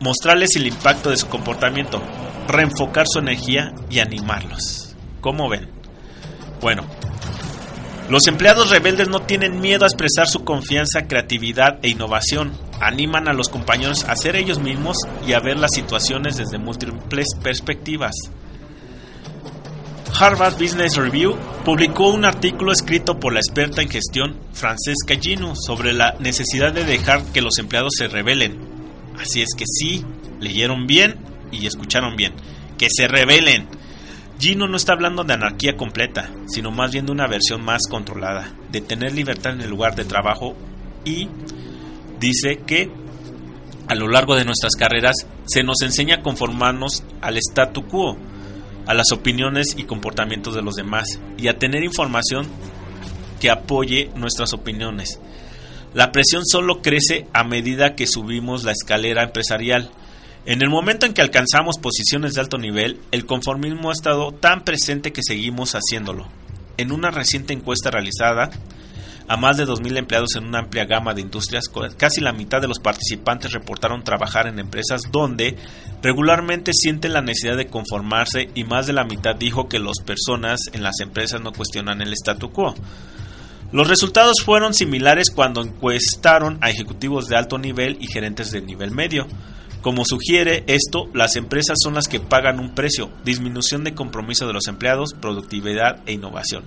mostrarles el impacto de su comportamiento, reenfocar su energía y animarlos. ¿Cómo ven? Bueno, los empleados rebeldes no tienen miedo a expresar su confianza, creatividad e innovación. Animan a los compañeros a ser ellos mismos y a ver las situaciones desde múltiples perspectivas. Harvard Business Review publicó un artículo escrito por la experta en gestión Francesca Gino sobre la necesidad de dejar que los empleados se rebelen. Así es que sí, leyeron bien y escucharon bien. Que se rebelen. Gino no está hablando de anarquía completa, sino más bien de una versión más controlada, de tener libertad en el lugar de trabajo y dice que a lo largo de nuestras carreras se nos enseña a conformarnos al statu quo, a las opiniones y comportamientos de los demás y a tener información que apoye nuestras opiniones. La presión solo crece a medida que subimos la escalera empresarial. En el momento en que alcanzamos posiciones de alto nivel, el conformismo ha estado tan presente que seguimos haciéndolo. En una reciente encuesta realizada a más de 2.000 empleados en una amplia gama de industrias, casi la mitad de los participantes reportaron trabajar en empresas donde regularmente sienten la necesidad de conformarse y más de la mitad dijo que las personas en las empresas no cuestionan el statu quo. Los resultados fueron similares cuando encuestaron a ejecutivos de alto nivel y gerentes de nivel medio. Como sugiere esto, las empresas son las que pagan un precio, disminución de compromiso de los empleados, productividad e innovación.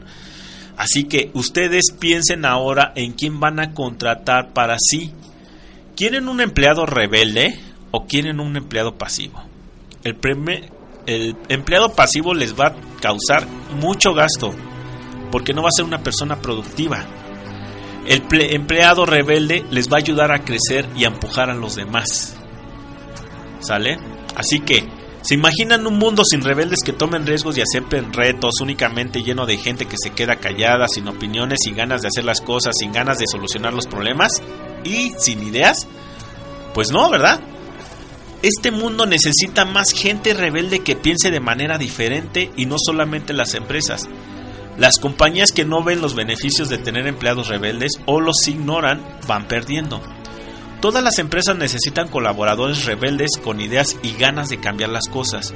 Así que ustedes piensen ahora en quién van a contratar para sí. ¿Quieren un empleado rebelde o quieren un empleado pasivo? El, el empleado pasivo les va a causar mucho gasto porque no va a ser una persona productiva. El ple- empleado rebelde les va a ayudar a crecer y a empujar a los demás. ¿Sale? Así que, ¿se imaginan un mundo sin rebeldes que tomen riesgos y acepten retos, únicamente lleno de gente que se queda callada, sin opiniones, sin ganas de hacer las cosas, sin ganas de solucionar los problemas y sin ideas? Pues no, ¿verdad? Este mundo necesita más gente rebelde que piense de manera diferente y no solamente las empresas. Las compañías que no ven los beneficios de tener empleados rebeldes o los ignoran van perdiendo. Todas las empresas necesitan colaboradores rebeldes con ideas y ganas de cambiar las cosas,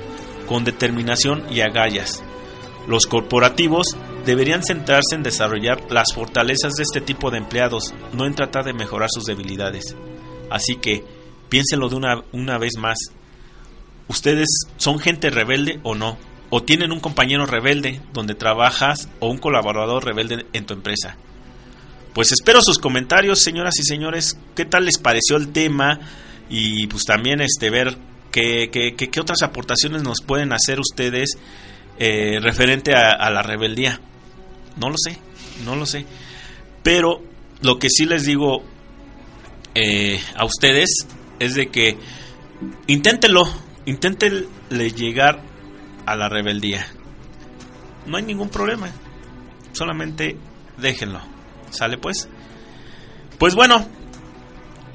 con determinación y agallas. Los corporativos deberían centrarse en desarrollar las fortalezas de este tipo de empleados, no en tratar de mejorar sus debilidades. Así que, piénsenlo de una, una vez más. ¿Ustedes son gente rebelde o no? ¿O tienen un compañero rebelde donde trabajas o un colaborador rebelde en tu empresa? Pues espero sus comentarios, señoras y señores. ¿Qué tal les pareció el tema? Y pues también este ver qué, qué, qué- otras aportaciones nos pueden hacer ustedes eh, referente a, a la rebeldía. No lo sé, no lo sé. Pero lo que sí les digo eh, a ustedes es de que inténtenlo, inténtenle llegar a la rebeldía. No hay ningún problema. Solamente déjenlo. ¿Sale pues? Pues bueno,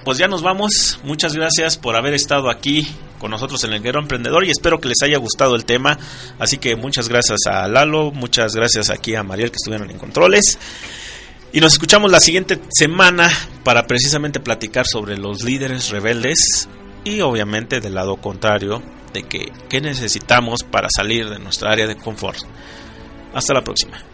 pues ya nos vamos. Muchas gracias por haber estado aquí con nosotros en el Guerrero Emprendedor y espero que les haya gustado el tema. Así que muchas gracias a Lalo, muchas gracias aquí a Mariel que estuvieron en controles. Y nos escuchamos la siguiente semana para precisamente platicar sobre los líderes rebeldes y obviamente del lado contrario de que qué necesitamos para salir de nuestra área de confort. Hasta la próxima.